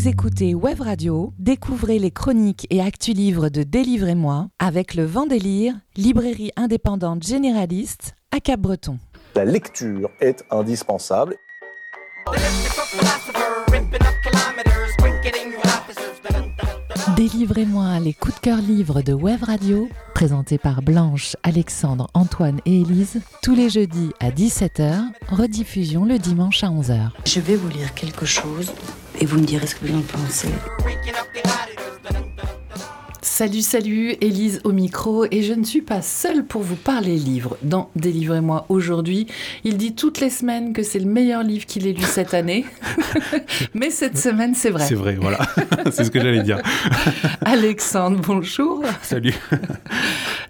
Vous écoutez Web Radio, découvrez les chroniques et actus livres de Délivrez-moi avec le Vendélire, librairie indépendante généraliste à Cap-Breton. La lecture est indispensable. Délivrez-moi les coups de cœur livres de Web Radio, présentés par Blanche, Alexandre, Antoine et Élise, tous les jeudis à 17h, rediffusion le dimanche à 11h. Je vais vous lire quelque chose et vous me direz ce que vous en pensez. Salut, salut, Élise au micro, et je ne suis pas seule pour vous parler livre. Dans Délivrez-moi aujourd'hui, il dit toutes les semaines que c'est le meilleur livre qu'il ait lu cette année, mais cette semaine, c'est vrai. C'est vrai, voilà, c'est ce que j'allais dire. Alexandre, bonjour. Salut.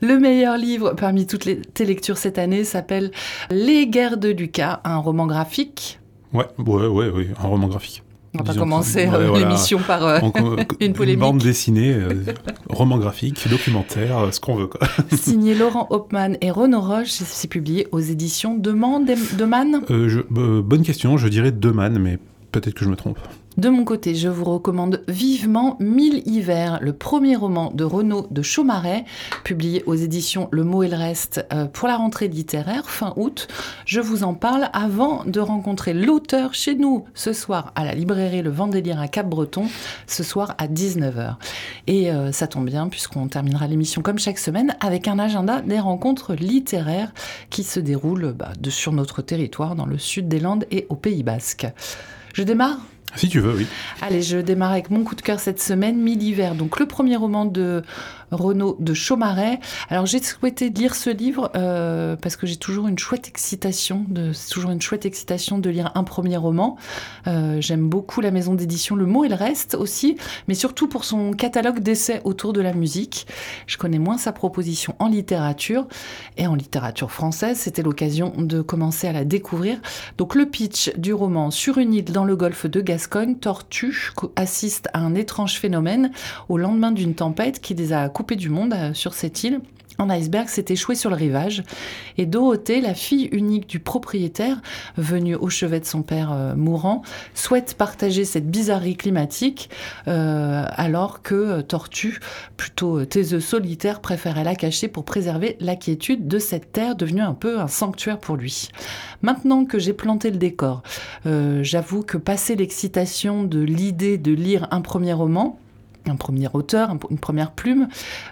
Le meilleur livre parmi toutes les, tes lectures cette année s'appelle Les guerres de Lucas, un roman graphique. Ouais, ouais, ouais, ouais un roman graphique. On va commencer euh, l'émission par euh, une polémique. Une bande dessinée, euh, roman graphique, documentaire, ce qu'on veut. Quoi. Signé Laurent Hopman et Renaud Roche, c'est publié aux éditions de Man. bonne question, je dirais Man, mais peut-être que je me trompe. De mon côté, je vous recommande vivement Mille hivers, le premier roman de Renaud de Chaumaret, publié aux éditions Le mot et le reste euh, pour la rentrée littéraire fin août. Je vous en parle avant de rencontrer l'auteur chez nous ce soir à la librairie Le Vendélire à Cap-Breton, ce soir à 19h. Et euh, ça tombe bien puisqu'on terminera l'émission comme chaque semaine avec un agenda des rencontres littéraires qui se déroulent bah, sur notre territoire dans le sud des Landes et au Pays Basque. Je démarre si tu veux, oui. Allez, je démarre avec mon coup de cœur cette semaine, Mille-Hiver. Donc, le premier roman de Renaud de Chaumaret. Alors, j'ai souhaité lire ce livre euh, parce que j'ai toujours une chouette excitation, de, c'est toujours une chouette excitation de lire un premier roman. Euh, j'aime beaucoup la maison d'édition Le Mot et le Reste aussi, mais surtout pour son catalogue d'essais autour de la musique. Je connais moins sa proposition en littérature et en littérature française. C'était l'occasion de commencer à la découvrir. Donc, le pitch du roman sur une île dans le golfe de Gascogne Tortue assiste à un étrange phénomène au lendemain d'une tempête qui les a du monde euh, sur cette île un iceberg s'est échoué sur le rivage et Dorothée, la fille unique du propriétaire, venue au chevet de son père euh, mourant, souhaite partager cette bizarrerie climatique euh, alors que Tortue, plutôt taiseux solitaire, préférait la cacher pour préserver la quiétude de cette terre devenue un peu un sanctuaire pour lui. Maintenant que j'ai planté le décor, j'avoue que passer l'excitation de l'idée de lire un premier roman, un premier auteur, une première plume,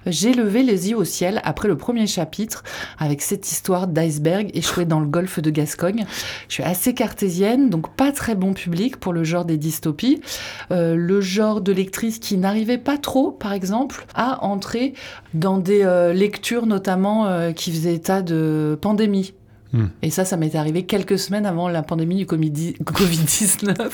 j'ai levé les yeux au ciel après le premier chapitre avec cette histoire d'iceberg échoué dans le golfe de Gascogne. Je suis assez cartésienne, donc pas très bon public pour le genre des dystopies. Euh, le genre de lectrice qui n'arrivait pas trop, par exemple, à entrer dans des euh, lectures notamment euh, qui faisaient état de pandémie. Hmm. Et ça, ça m'est arrivé quelques semaines avant la pandémie du Covid-19.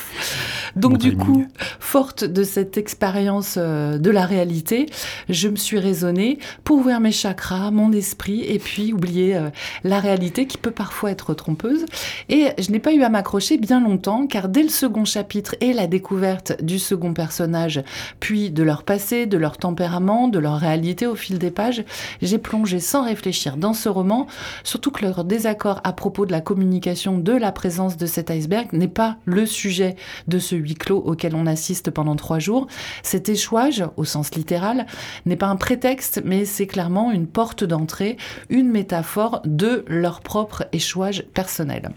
Donc du coup, forte de cette expérience euh, de la réalité, je me suis raisonnée pour ouvrir mes chakras, mon esprit, et puis oublier euh, la réalité qui peut parfois être trompeuse. Et je n'ai pas eu à m'accrocher bien longtemps, car dès le second chapitre et la découverte du second personnage, puis de leur passé, de leur tempérament, de leur réalité au fil des pages, j'ai plongé sans réfléchir dans ce roman, surtout que leur désaccord à propos de la communication de la présence de cet iceberg n'est pas le sujet de ce huis clos auquel on assiste pendant trois jours. Cet échouage, au sens littéral, n'est pas un prétexte, mais c'est clairement une porte d'entrée, une métaphore de leur propre échouage personnel.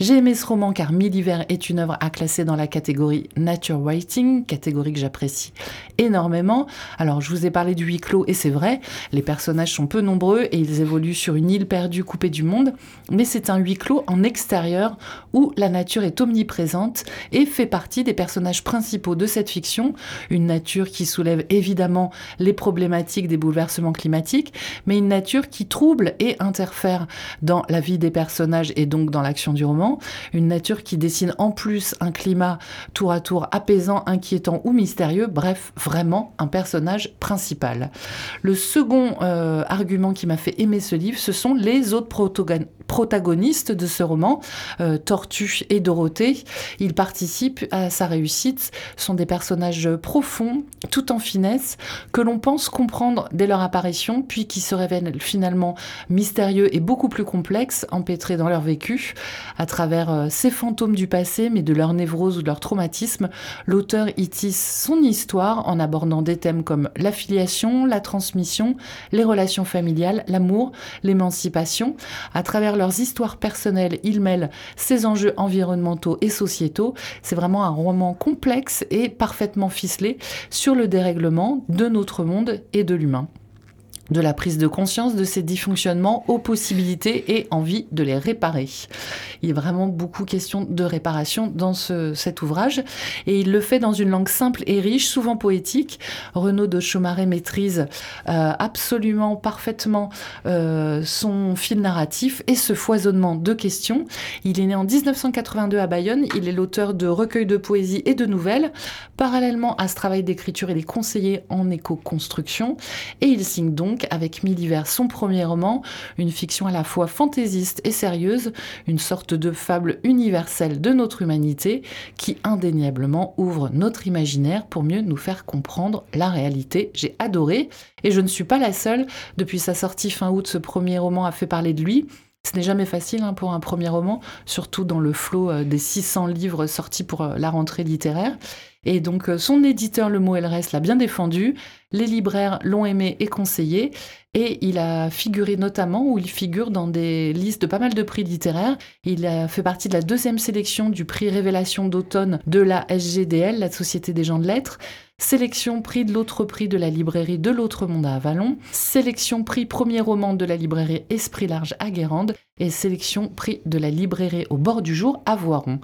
J'ai aimé ce roman car Mille est une œuvre à classer dans la catégorie nature writing, catégorie que j'apprécie énormément. Alors, je vous ai parlé du huis clos et c'est vrai, les personnages sont peu nombreux et ils évoluent sur une île perdue coupée du monde, mais c'est un huis clos en extérieur où la nature est omniprésente et fait partie des personnages principaux de cette fiction, une nature qui soulève évidemment les problématiques des bouleversements climatiques, mais une nature qui trouble et interfère dans la vie des personnages et donc dans l'action du roman, une nature qui dessine en plus un climat tour à tour apaisant, inquiétant ou mystérieux, bref, vraiment un personnage principal. Le second euh, argument qui m'a fait aimer ce livre, ce sont les autres protagonistes protagonistes de ce roman, euh, Tortue et Dorothée. Ils participent à sa réussite, sont des personnages profonds, tout en finesse, que l'on pense comprendre dès leur apparition, puis qui se révèlent finalement mystérieux et beaucoup plus complexes, empêtrés dans leur vécu, à travers euh, ces fantômes du passé, mais de leur névrose ou de leur traumatisme. L'auteur y tisse son histoire en abordant des thèmes comme l'affiliation, la transmission, les relations familiales, l'amour, l'émancipation. À travers leurs histoires personnelles, il mêle ces enjeux environnementaux et sociétaux. C'est vraiment un roman complexe et parfaitement ficelé sur le dérèglement de notre monde et de l'humain de la prise de conscience de ces dysfonctionnements aux possibilités et envie de les réparer. Il a vraiment beaucoup question de réparation dans ce, cet ouvrage et il le fait dans une langue simple et riche, souvent poétique. Renaud de Chaumaré maîtrise euh, absolument parfaitement euh, son fil narratif et ce foisonnement de questions. Il est né en 1982 à Bayonne, il est l'auteur de recueils de poésie et de nouvelles. Parallèlement à ce travail d'écriture, il est conseiller en éco-construction et il signe donc avec Mille hivers, son premier roman, une fiction à la fois fantaisiste et sérieuse, une sorte de fable universelle de notre humanité qui indéniablement ouvre notre imaginaire pour mieux nous faire comprendre la réalité. J'ai adoré et je ne suis pas la seule. Depuis sa sortie fin août, ce premier roman a fait parler de lui. Ce n'est jamais facile hein, pour un premier roman, surtout dans le flot euh, des 600 livres sortis pour euh, la rentrée littéraire. Et donc euh, son éditeur Le Mot l'a bien défendu, les libraires l'ont aimé et conseillé, et il a figuré notamment, ou il figure dans des listes de pas mal de prix littéraires. Il a fait partie de la deuxième sélection du prix Révélation d'automne de la SGDL, la Société des gens de lettres. Sélection prix de l'autre prix de la librairie de l'autre monde à Avalon. Sélection prix premier roman de la librairie Esprit Large à Guérande. Et sélection prix de la librairie au bord du jour à Voiron.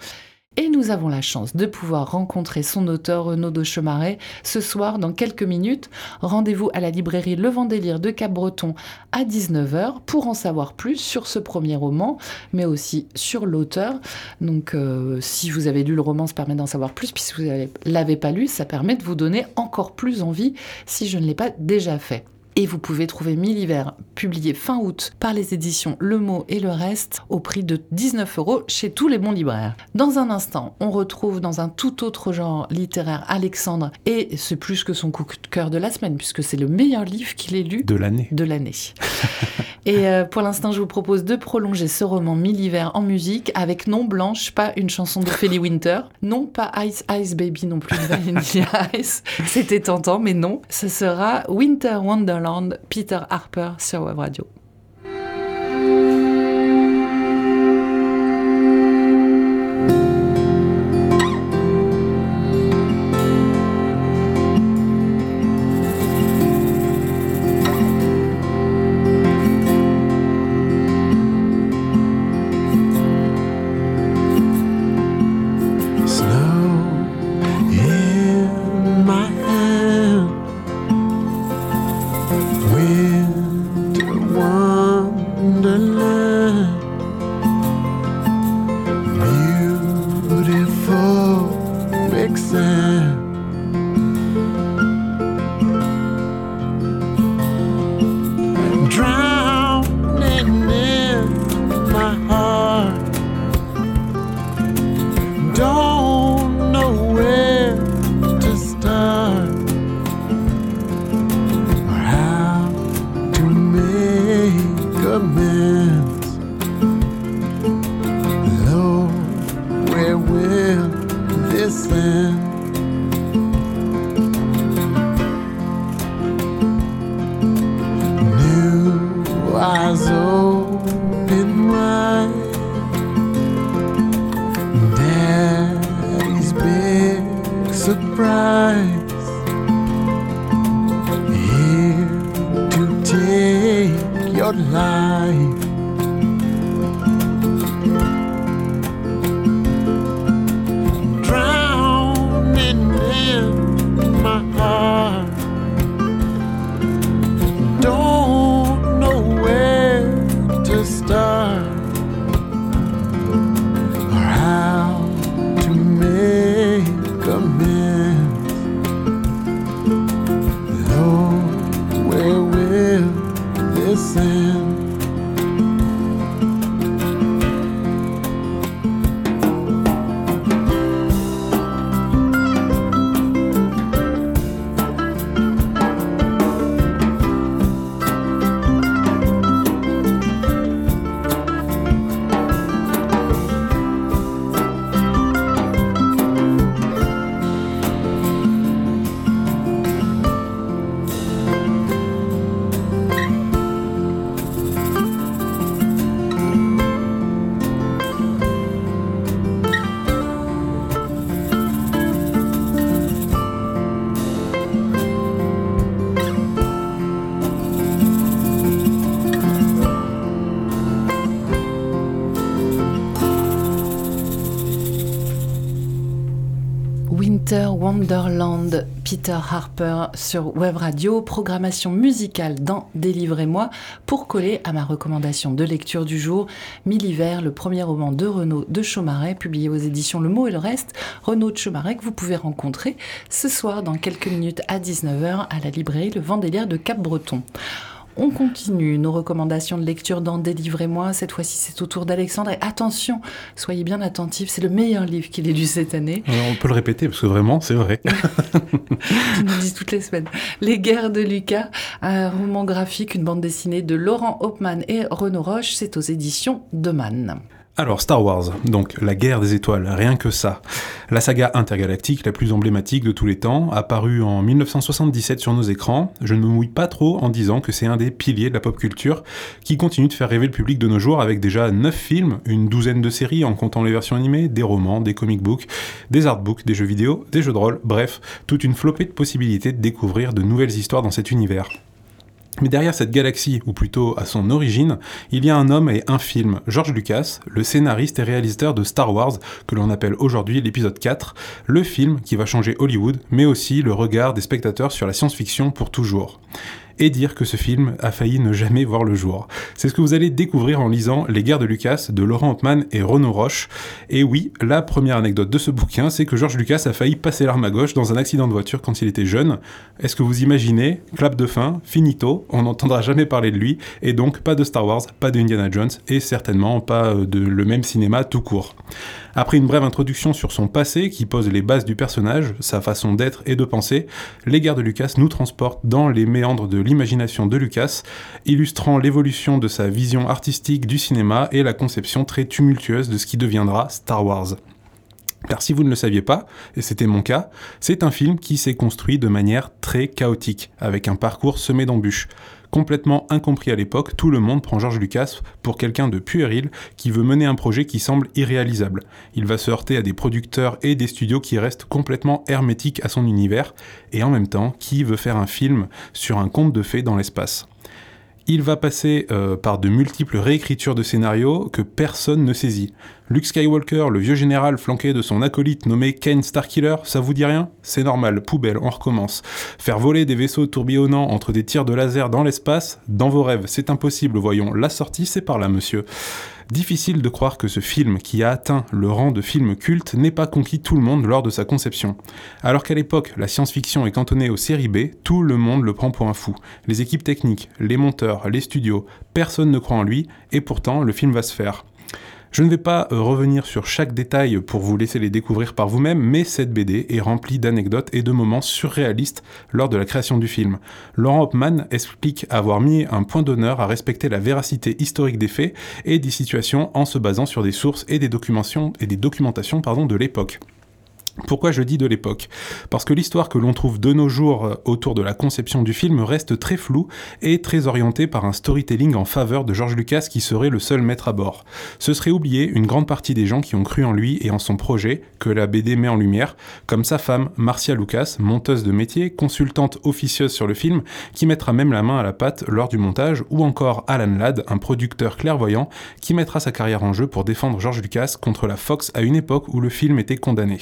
Et nous avons la chance de pouvoir rencontrer son auteur Renaud de ce soir dans quelques minutes. Rendez-vous à la librairie Le Vendélire de Cap-Breton à 19h pour en savoir plus sur ce premier roman, mais aussi sur l'auteur. Donc euh, si vous avez lu le roman, ça permet d'en savoir plus. Puis si vous ne l'avez pas lu, ça permet de vous donner encore plus envie si je ne l'ai pas déjà fait. Et vous pouvez trouver Mille hivers, publié fin août par les éditions Le Mot et le Reste, au prix de 19 euros chez tous les bons libraires. Dans un instant, on retrouve dans un tout autre genre littéraire Alexandre, et c'est plus que son coup de cœur de la semaine, puisque c'est le meilleur livre qu'il ait lu de l'année. De l'année. et euh, pour l'instant, je vous propose de prolonger ce roman Mille hivers en musique avec Non Blanche, pas une chanson de Feli Winter, non pas Ice Ice Baby non plus de Vanilla Ice. C'était tentant, mais non. Ce sera Winter Wonderland Peter Harper sur Web Radio. the sand. Peter Harper sur Web Radio, programmation musicale dans Délivrez-moi pour coller à ma recommandation de lecture du jour, Mille le premier roman de Renaud de Chaumaret, publié aux éditions Le Mot et le Reste. Renaud de Chaumaret que vous pouvez rencontrer ce soir dans quelques minutes à 19h à la librairie Le Vendéliaire de Cap-Breton. On continue nos recommandations de lecture dans Délivrez-moi. Cette fois-ci, c'est au tour d'Alexandre. Et attention, soyez bien attentifs, c'est le meilleur livre qu'il ait lu cette année. on peut le répéter parce que vraiment, c'est vrai. tu nous dis toutes les semaines. Les guerres de Lucas, un roman graphique, une bande dessinée de Laurent Hopman et Renaud Roche. C'est aux éditions de Man. Alors Star Wars, donc la guerre des étoiles, rien que ça. La saga intergalactique la plus emblématique de tous les temps, apparue en 1977 sur nos écrans, je ne me mouille pas trop en disant que c'est un des piliers de la pop culture qui continue de faire rêver le public de nos jours avec déjà 9 films, une douzaine de séries en comptant les versions animées, des romans, des comic books, des artbooks, des jeux vidéo, des jeux de rôle, bref, toute une flopée de possibilités de découvrir de nouvelles histoires dans cet univers. Mais derrière cette galaxie, ou plutôt à son origine, il y a un homme et un film, George Lucas, le scénariste et réalisateur de Star Wars, que l'on appelle aujourd'hui l'épisode 4, le film qui va changer Hollywood, mais aussi le regard des spectateurs sur la science-fiction pour toujours et dire que ce film a failli ne jamais voir le jour. C'est ce que vous allez découvrir en lisant Les guerres de Lucas de Laurent Hopman et Renaud Roche. Et oui, la première anecdote de ce bouquin, c'est que George Lucas a failli passer l'arme à gauche dans un accident de voiture quand il était jeune. Est-ce que vous imaginez Clap de fin, finito, on n'entendra jamais parler de lui, et donc pas de Star Wars, pas de Indiana Jones, et certainement pas de le même cinéma tout court. Après une brève introduction sur son passé qui pose les bases du personnage, sa façon d'être et de penser, Les Guerres de Lucas nous transportent dans les méandres de l'imagination de Lucas, illustrant l'évolution de sa vision artistique du cinéma et la conception très tumultueuse de ce qui deviendra Star Wars. Car si vous ne le saviez pas, et c'était mon cas, c'est un film qui s'est construit de manière très chaotique, avec un parcours semé d'embûches. Complètement incompris à l'époque, tout le monde prend George Lucas pour quelqu'un de puéril qui veut mener un projet qui semble irréalisable. Il va se heurter à des producteurs et des studios qui restent complètement hermétiques à son univers, et en même temps, qui veut faire un film sur un conte de fées dans l'espace. Il va passer euh, par de multiples réécritures de scénarios que personne ne saisit. Luke Skywalker, le vieux général flanqué de son acolyte nommé Kane Starkiller, ça vous dit rien? C'est normal, poubelle, on recommence. Faire voler des vaisseaux tourbillonnants entre des tirs de laser dans l'espace, dans vos rêves, c'est impossible, voyons, la sortie c'est par là, monsieur. Difficile de croire que ce film, qui a atteint le rang de film culte, n'ait pas conquis tout le monde lors de sa conception. Alors qu'à l'époque, la science-fiction est cantonnée aux séries B, tout le monde le prend pour un fou. Les équipes techniques, les monteurs, les studios, personne ne croit en lui, et pourtant le film va se faire. Je ne vais pas euh, revenir sur chaque détail pour vous laisser les découvrir par vous-même, mais cette BD est remplie d'anecdotes et de moments surréalistes lors de la création du film. Laurent Hopman explique avoir mis un point d'honneur à respecter la véracité historique des faits et des situations en se basant sur des sources et des documentations, de l'époque. Pourquoi je dis de l'époque? Parce que l'histoire que l'on trouve de nos jours euh, autour de la conception du film reste très floue et très orientée par un storytelling en faveur de George Lucas qui serait le seul maître à bord. Ce serait oublier une grande partie des gens qui ont cru en lui et en son projet que la BD met en lumière, comme sa femme Marcia Lucas, monteuse de métier, consultante officieuse sur le film, qui mettra même la main à la pâte lors du montage, ou encore Alan Ladd, un producteur clairvoyant, qui mettra sa carrière en jeu pour défendre George Lucas contre la Fox à une époque où le film était condamné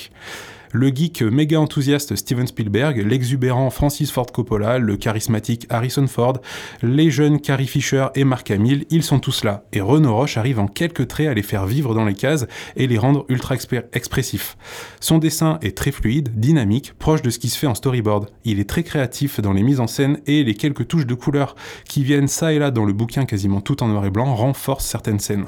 le geek méga enthousiaste Steven Spielberg, l'exubérant Francis Ford Coppola, le charismatique Harrison Ford, les jeunes Carrie Fisher et Mark Hamill, ils sont tous là. Et Renaud Roche arrive en quelques traits à les faire vivre dans les cases et les rendre ultra expressifs. Son dessin est très fluide, dynamique, proche de ce qui se fait en storyboard. Il est très créatif dans les mises en scène et les quelques touches de couleur qui viennent ça et là dans le bouquin quasiment tout en noir et blanc renforcent certaines scènes.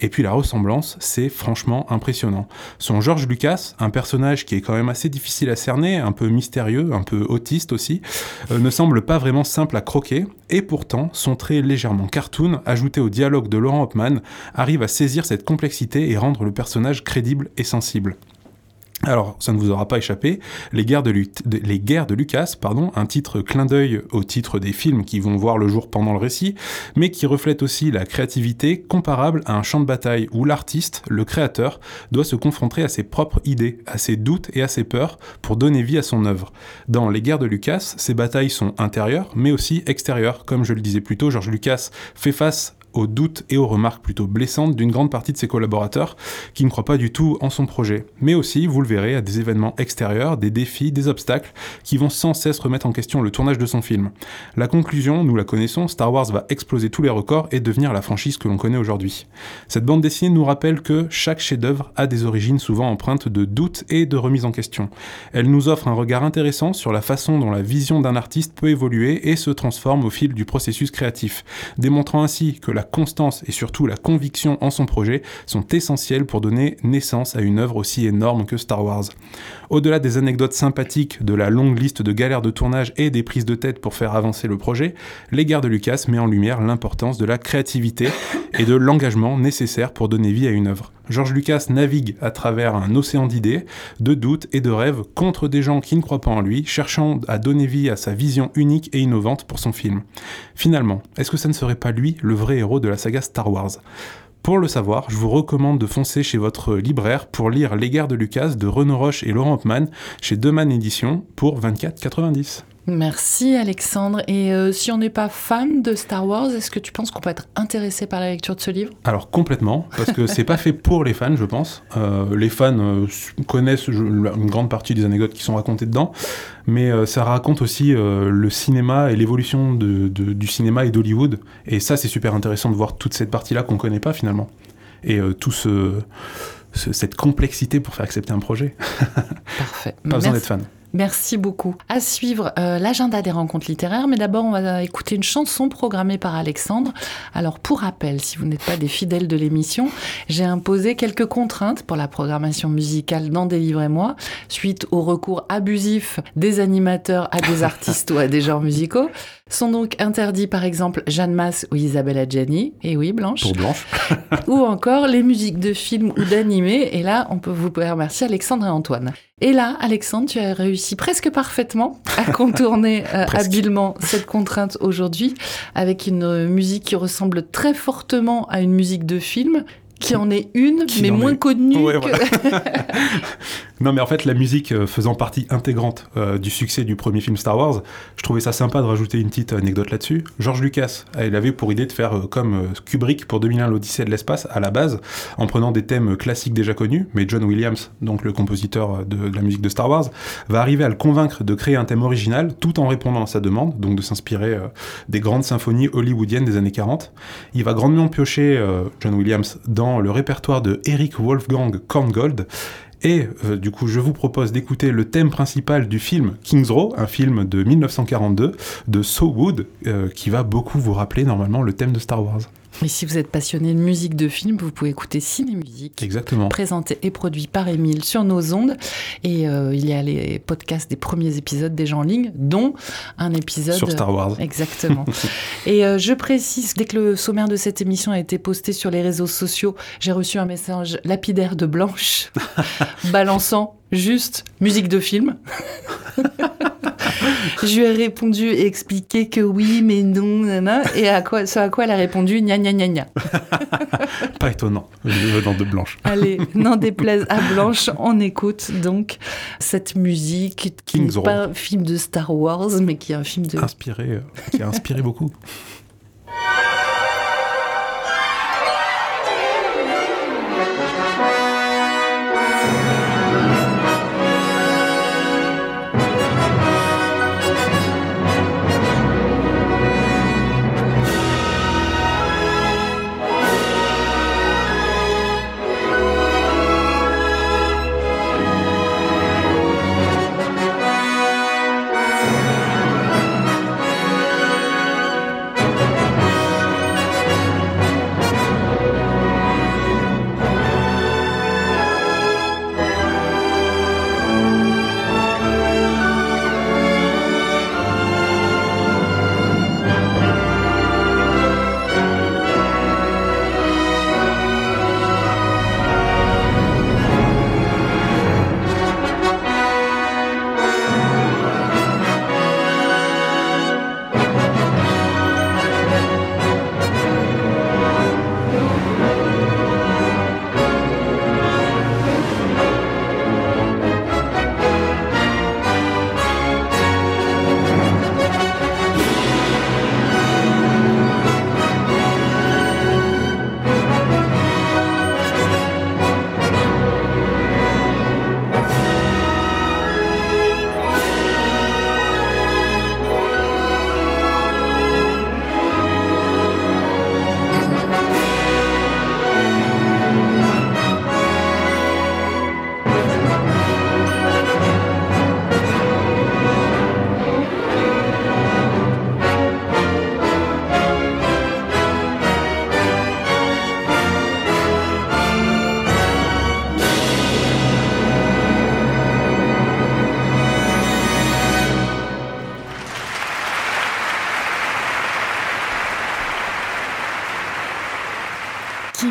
Et puis la ressemblance, c'est franchement impressionnant. Son George Lucas, un personnage qui est quand même assez difficile à cerner, un peu mystérieux, un peu autiste aussi, euh, ne semble pas vraiment simple à croquer, et pourtant son trait légèrement cartoon, ajouté au dialogue de Laurent Hopman, arrive à saisir cette complexité et rendre le personnage crédible et sensible. Alors, ça ne vous aura pas échappé, Les Guerres de, Lucas, pardon, un titre clin d'œil au titre des films qui vont voir le jour pendant le récit, mais qui reflète aussi la créativité comparable à un champ de bataille où l'artiste, le créateur, doit se confronter à ses propres idées, à ses doutes et à ses peurs pour donner vie à son œuvre. Dans Les Guerres de Lucas, ces batailles sont intérieures, mais aussi extérieures. Comme je le disais plus tôt, George Lucas fait face aux doutes et aux remarques plutôt blessantes d'une grande partie de ses collaborateurs qui ne croient pas du tout en son projet. Mais aussi, vous le verrez, à des événements extérieurs, des défis, des obstacles qui vont sans cesse remettre en question le tournage de son film. La conclusion, nous la connaissons, Star Wars va exploser tous les records et devenir la franchise que l'on connaît aujourd'hui. Cette bande dessinée nous rappelle que chaque chef-d'œuvre a des origines souvent empreintes de doutes et de remise en question. Elle nous offre un regard intéressant sur la façon dont la vision d'un artiste peut évoluer et se transforme au fil du processus créatif, démontrant ainsi que la constance et surtout la conviction en son projet sont essentielles pour donner naissance à une œuvre aussi énorme que Star Wars. Au-delà des anecdotes sympathiques, de la longue liste de galères de tournage et des prises de tête pour faire avancer le projet, Guerres de Lucas met en lumière l'importance de la créativité et de l'engagement nécessaire pour donner vie à une œuvre. George Lucas navigue à travers un océan d'idées, de doutes et de rêves contre des gens qui ne croient pas en lui, cherchant à donner vie à sa vision unique et innovante pour son film. Finalement, est-ce que ça ne serait pas lui le vrai héros de la saga Star Wars? Pour le savoir, je vous recommande de foncer chez votre libraire pour lire Les guerres de Lucas de Renaud Roche et Laurent Hoffman chez Deman Édition pour 24,90. Merci Alexandre. Et euh, si on n'est pas fan de Star Wars, est-ce que tu penses qu'on peut être intéressé par la lecture de ce livre? Alors complètement, parce que c'est pas fait pour les fans, je pense. Euh, les fans euh, connaissent une grande partie des anecdotes qui sont racontées dedans, mais ça raconte aussi le cinéma et l'évolution du cinéma et d'Hollywood. Et ça, c'est super intéressant de voir toute cette partie-là qu'on connaît pas finalement. Et tout ce, cette complexité pour faire accepter un projet. Parfait. pas besoin d'être fan. Merci beaucoup. À suivre euh, l'agenda des rencontres littéraires, mais d'abord on va écouter une chanson programmée par Alexandre. Alors pour rappel, si vous n'êtes pas des fidèles de l'émission, j'ai imposé quelques contraintes pour la programmation musicale dans Délivrez-moi, suite au recours abusif des animateurs à des artistes ou à des genres musicaux. Sont donc interdits par exemple Jeanne Masse ou Isabelle Adjani, et oui Blanche. Pour Blanche. ou encore les musiques de films ou d'animés, et là on peut vous remercier Alexandre et Antoine. Et là, Alexandre, tu as réussi presque parfaitement à contourner euh, habilement cette contrainte aujourd'hui avec une musique qui ressemble très fortement à une musique de film qui en est une, mais moins connue. que... non, mais en fait, la musique euh, faisant partie intégrante euh, du succès du premier film Star Wars, je trouvais ça sympa de rajouter une petite anecdote là-dessus. George Lucas, il avait pour idée de faire euh, comme Kubrick pour 2001 l'Odyssée de l'espace à la base, en prenant des thèmes classiques déjà connus, mais John Williams, donc le compositeur de, de la musique de Star Wars, va arriver à le convaincre de créer un thème original tout en répondant à sa demande, donc de s'inspirer des grandes symphonies hollywoodiennes des années 40. Il va grandement piocher John Williams dans le répertoire de Eric Wolfgang Korngold. Et euh, du coup, je vous propose d'écouter le thème principal du film King's Row, un film de 1942 de So Wood, euh, qui va beaucoup vous rappeler normalement le thème de Star Wars. Et si vous êtes passionné de musique de film, vous pouvez écouter Ciné Musique. Exactement. Présenté et produit par Émile sur nos ondes. Et euh, il y a les podcasts des premiers épisodes déjà en ligne, dont un épisode. Sur Star Wars. Exactement. et euh, je précise, dès que le sommaire de cette émission a été posté sur les réseaux sociaux, j'ai reçu un message lapidaire de Blanche, balançant juste musique de film. je lui ai répondu et expliqué que oui, mais non, nana, et à quoi, ce à quoi elle a répondu gna gna gna gna. Pas étonnant, venant de Blanche. Allez, n'en déplaise à Blanche, on écoute donc cette musique qui n'est pas un film de Star Wars, mais qui est un film de... Inspiré, euh, qui a inspiré beaucoup.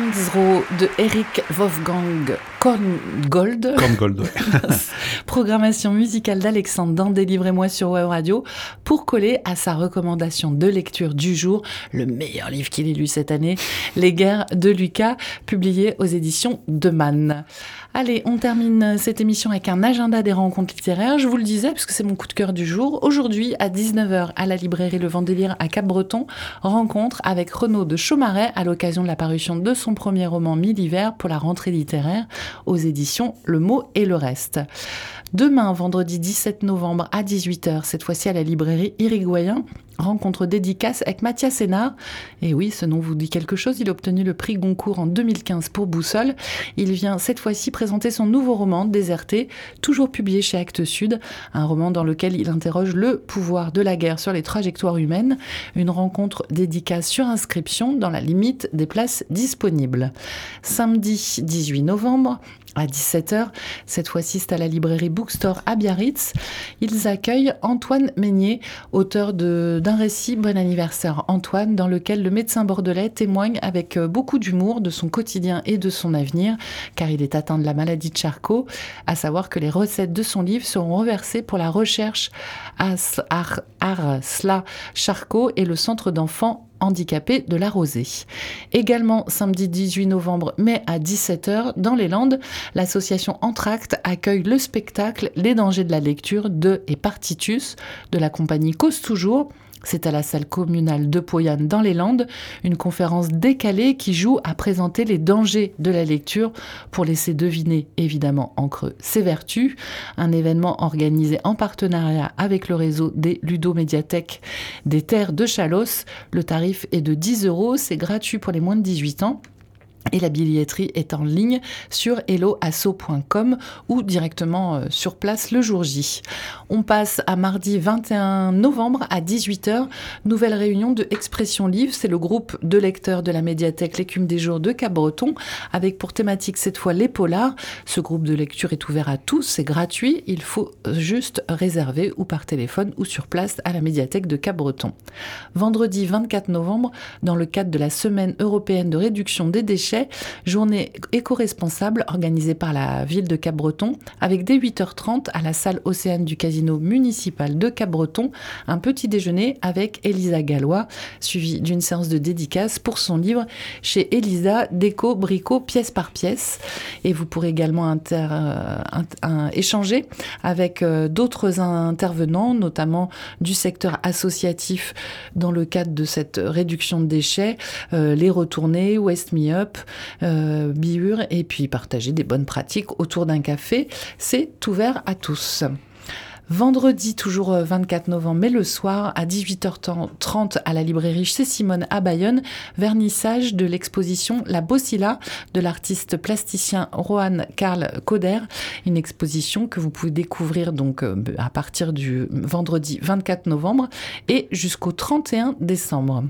De Eric Wolfgang Korngold. Korngold, ouais. Programmation musicale d'Alexandre dans Délivrez-moi sur Web Radio pour coller à sa recommandation de lecture du jour, le meilleur livre qu'il ait lu cette année, Les guerres de Lucas, publié aux éditions de Man. Allez, on termine cette émission avec un agenda des rencontres littéraires. Je vous le disais, puisque c'est mon coup de cœur du jour. Aujourd'hui, à 19h, à la librairie Le Vendélire à Cap-Breton, rencontre avec Renaud de Chaumaret à l'occasion de la parution de son premier roman Mille-Hiver pour la rentrée littéraire aux éditions Le Mot et le Reste. Demain, vendredi 17 novembre à 18h, cette fois-ci à la librairie Irigoyen, rencontre dédicace avec Mathias Sénard. Et oui, ce nom vous dit quelque chose. Il a obtenu le prix Goncourt en 2015 pour Boussole. Il vient cette fois-ci présenter son nouveau roman, Déserté, toujours publié chez Actes Sud. Un roman dans lequel il interroge le pouvoir de la guerre sur les trajectoires humaines. Une rencontre dédicace sur inscription dans la limite des places disponibles. Samedi 18 novembre, à 17h. Cette fois-ci, c'est à la librairie Bookstore à Biarritz. Ils accueillent Antoine Meignier, auteur d'un récit Bon anniversaire Antoine, dans lequel le médecin bordelais témoigne avec euh, beaucoup d'humour de son quotidien et de son avenir, car il est atteint de la maladie de Charcot, à savoir que les recettes de son livre seront reversées pour la recherche à Arsla Charcot et le centre d'enfants handicapés de la Rosée. Également samedi 18 novembre, mais à 17h, dans les Landes, l'association Entracte accueille le spectacle Les dangers de la lecture de et Partitus de la compagnie Cause Toujours c'est à la salle communale de Poyane dans les Landes, une conférence décalée qui joue à présenter les dangers de la lecture pour laisser deviner évidemment en creux ses vertus. Un événement organisé en partenariat avec le réseau des ludomédiathèques des terres de Chalos. Le tarif est de 10 euros, c'est gratuit pour les moins de 18 ans. Et la billetterie est en ligne sur helloasso.com ou directement euh, sur place le jour J. On passe à mardi 21 novembre à 18h, nouvelle réunion de Expression Livre. C'est le groupe de lecteurs de la médiathèque L'écume des jours de Cap-Breton, avec pour thématique cette fois les polars. Ce groupe de lecture est ouvert à tous, c'est gratuit. Il faut juste réserver ou par téléphone ou sur place à la médiathèque de Cap-Breton. Vendredi 24 novembre, dans le cadre de la semaine européenne de réduction des déchets, journée éco-responsable organisée par la ville de Cap-Breton, avec dès 8h30 à la salle Océane du casino municipal de Cap-Breton, un petit déjeuner avec Elisa Gallois, suivi d'une séance de dédicace pour son livre chez Elisa, Déco, Bricot, pièce par pièce. Et vous pourrez également euh, échanger avec euh, d'autres intervenants, notamment du secteur associatif dans le cadre de cette réduction de déchets, euh, les retourner, West Me Up, euh, Biure, et puis partager des bonnes pratiques autour d'un café. C'est ouvert à tous. Vendredi, toujours 24 euh, novembre, mais le soir, à 18h30 à la librairie chez Simone à Bayonne, vernissage de l'exposition La Bossilla de l'artiste plasticien Rohan Karl Coder. Une exposition que vous pouvez découvrir donc euh, à partir du vendredi 24 novembre et jusqu'au 31 décembre.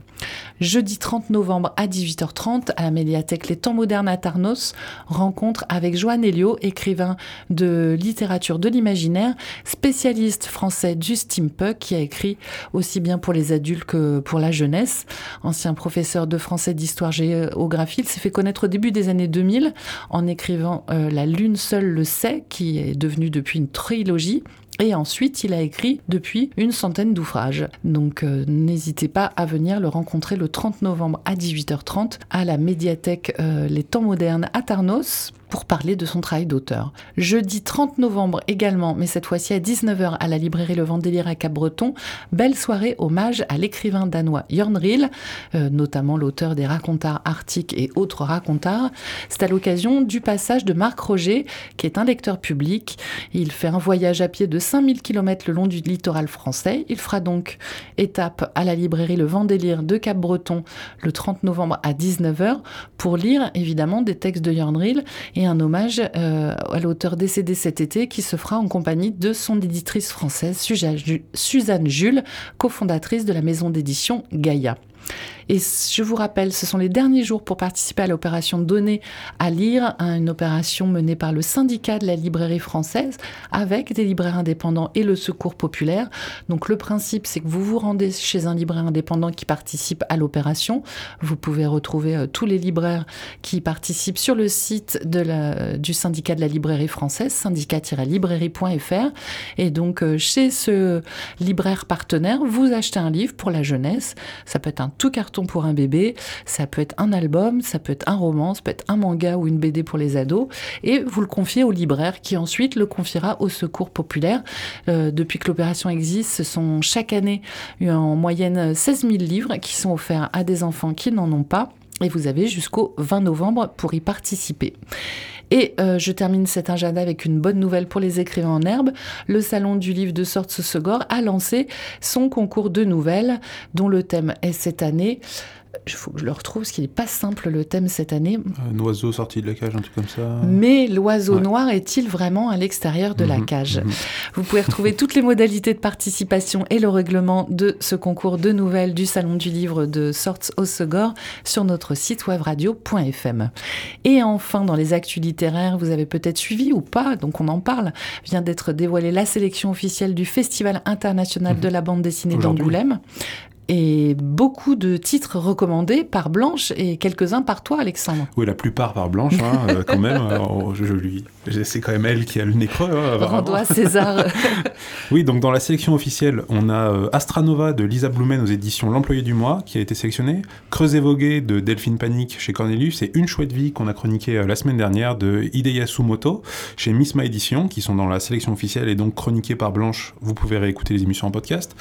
Jeudi 30 novembre à 18h30 à la médiathèque Les Temps modernes à Tarnos, rencontre avec Joanne Elio, écrivain de littérature de l'imaginaire, spécialiste spécialiste français du steampunk qui a écrit aussi bien pour les adultes que pour la jeunesse. Ancien professeur de français d'histoire-géographie, il s'est fait connaître au début des années 2000 en écrivant euh, La Lune seule le sait, qui est devenue depuis une trilogie et ensuite, il a écrit depuis une centaine d'ouvrages. Donc euh, n'hésitez pas à venir le rencontrer le 30 novembre à 18h30 à la médiathèque euh, Les Temps modernes à Tarnos pour parler de son travail d'auteur. Jeudi 30 novembre également, mais cette fois-ci à 19h à la librairie Le Vendélire à Cap-Breton, belle soirée hommage à l'écrivain danois Jörn Riel, euh, notamment l'auteur des racontars arctiques et autres racontars. C'est à l'occasion du passage de Marc Roger, qui est un lecteur public. Il fait un voyage à pied de 5000 km le long du littoral français. Il fera donc étape à la librairie Le Vendélire de Cap-Breton le 30 novembre à 19h pour lire évidemment des textes de Jörn Riel et un hommage euh, à l'auteur décédé cet été qui se fera en compagnie de son éditrice française Suzanne Jules, cofondatrice de la maison d'édition Gaïa. Et je vous rappelle, ce sont les derniers jours pour participer à l'opération Donner à lire, une opération menée par le syndicat de la librairie française avec des libraires indépendants et le secours populaire. Donc le principe, c'est que vous vous rendez chez un libraire indépendant qui participe à l'opération. Vous pouvez retrouver euh, tous les libraires qui participent sur le site du syndicat de la librairie française, syndicat-librairie.fr. Et donc euh, chez ce libraire partenaire, vous achetez un livre pour la jeunesse. Ça peut être un tout carton pour un bébé, ça peut être un album, ça peut être un roman, ça peut être un manga ou une BD pour les ados. Et vous le confiez au libraire qui ensuite le confiera au secours populaire. Euh, depuis que l'opération existe, ce sont chaque année en moyenne 16 000 livres qui sont offerts à des enfants qui n'en ont pas. Et vous avez jusqu'au 20 novembre pour y participer. Et euh, je termine cet agenda avec une bonne nouvelle pour les écrivains en herbe. Le Salon du livre de Sorte Segor a lancé son concours de nouvelles, dont le thème est cette année il faut que je le retrouve parce qu'il n'est pas simple le thème cette année. Un oiseau sorti de la cage, un truc comme ça. Mais l'oiseau noir est-il vraiment à l'extérieur de la mhm, cage mhm. Vous pouvez retrouver toutes les modalités de participation et le règlement de ce concours de nouvelles du Salon du Livre de Sorts au Segor sur notre site webradio.fm. Et enfin, dans les actus littéraires, vous avez peut-être suivi ou pas, donc on en parle, vient d'être dévoilée la sélection officielle du Festival international mhm. de la bande dessinée d'Angoulême et beaucoup de titres recommandés par Blanche et quelques-uns par toi, Alexandre. Oui, la plupart par Blanche, hein, euh, quand même. je, lui, c'est quand même elle qui a le nez creux. Hein, César. oui, donc dans la sélection officielle, on a euh, Astranova de Lisa Blumen aux éditions L'Employé du Mois qui a été sélectionné, Creuset Vogué de Delphine Panique chez Cornelius et Une Chouette Vie qu'on a chroniqué euh, la semaine dernière de Hideyasu Moto chez Misma Édition qui sont dans la sélection officielle et donc chroniquées par Blanche. Vous pouvez réécouter les émissions en podcast.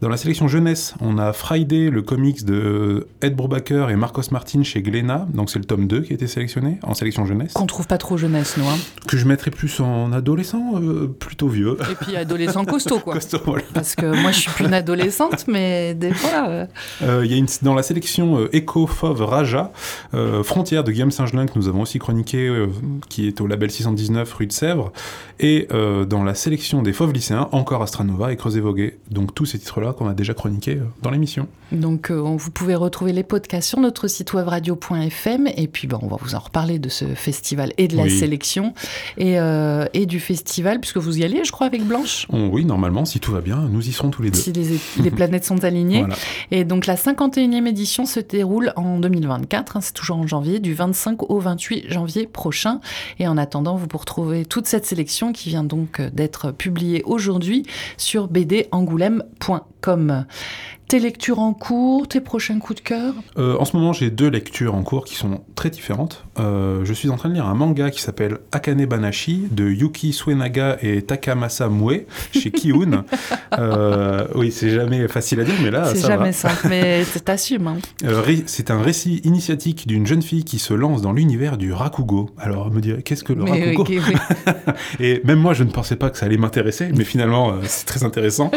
Dans la sélection jeunesse, on a Friday, le comics de Ed Brubaker et Marcos Martin chez Glénat. Donc c'est le tome 2 qui a été sélectionné en sélection jeunesse. Qu'on trouve pas trop jeunesse, nous. Hein. Que je mettrais plus en adolescent, euh, plutôt vieux. Et puis adolescent costaud, quoi. costaud, voilà. Parce que moi, je suis plus une adolescente, mais des fois. Euh, euh, y a une, dans la sélection Echo Fauve Raja, Frontière de Guillaume Saint-Gelin, que nous avons aussi chroniqué, qui est au label 619 rue de Sèvres. Et dans la sélection des Fauves lycéens, encore Astranova et Creuset Vogué. Donc tous ces titres-là qu'on a déjà chroniqué euh, dans l'émission. Donc euh, vous pouvez retrouver les podcasts sur notre site web radio.fm et puis bon, on va vous en reparler de ce festival et de la sélection et, euh, et, du festival puisque vous y allez je crois avec Blanche. oui normalement si tout va bien nous y serons tous les deux. Si les, planètes sont alignées. Et donc la 51e édition se déroule en 2024, hein, c'est toujours en janvier, du 25 au 28 janvier prochain. Et en attendant vous pourrez retrouver toute cette sélection qui vient donc d'être publiée aujourd'hui sur bdangoulême.com comme tes lectures en cours, tes prochains coups de cœur euh, En ce moment, j'ai deux lectures en cours qui sont très différentes. Euh, je suis en train de lire un manga qui s'appelle Akane Banashi de Yuki Suenaga et Takamasa Mue chez Kiun. euh, oui, c'est jamais facile à dire, mais là, c'est jamais simple, mais t'assumes. Hein. C'est un récit initiatique d'une jeune fille qui se lance dans l'univers du rakugo. Alors, me dire qu'est-ce que le rakugo Et même moi, je ne pensais pas que ça allait m'intéresser, mais finalement, c'est très intéressant.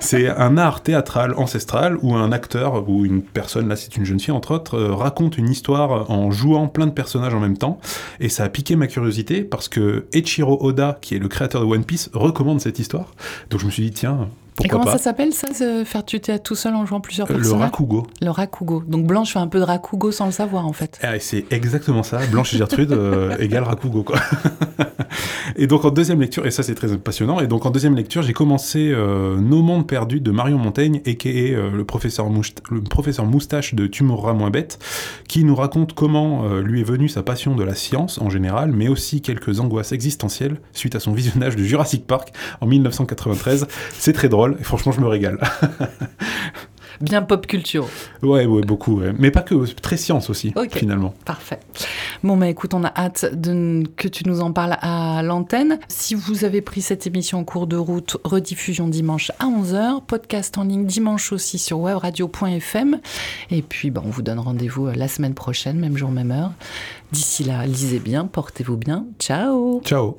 c'est un art théâtral ancestral où un acteur ou une personne, là c'est une jeune fille entre autres, euh, raconte une histoire en jouant plein de personnages en même temps. Et ça a piqué ma curiosité parce que Eiichiro Oda, qui est le créateur de One Piece, recommande cette histoire. Donc je me suis dit, tiens, et comment ça s'appelle ça, faire tu théâtre tout seul en jouant plusieurs personnages Le rakugo. Le rakugo. Donc Blanche fait un peu de rakugo sans le savoir en fait. Ah, c'est exactement ça. Blanche et Gertrude euh, égale rakugo quoi. et donc en deuxième lecture, et ça c'est très passionnant, et donc en deuxième lecture j'ai commencé euh, Nos mondes perdus de Marion Montaigne, et qui est le, professeur le professeur moustache de Tu mourras moins bête, qui nous raconte comment euh, lui est venue sa passion de la science en général, mais aussi quelques angoisses existentielles suite à son visionnage de Jurassic Park en 1993. C'est très drôle et franchement, je me régale. Bien pop culture. Ouais, ouais, beaucoup. Mais pas que, très science aussi, finalement. Parfait. Bon, bah écoute, on a hâte de, que tu nous en parles à l'antenne. Si vous avez pris cette émission en cours de route, rediffusion dimanche à 11h, podcast en ligne dimanche aussi sur webradio.fm. Et puis, bah, on vous donne rendez-vous euh, la semaine prochaine, même jour, même heure. D'ici là, lisez bien, portez-vous bien. Ciao. Ciao.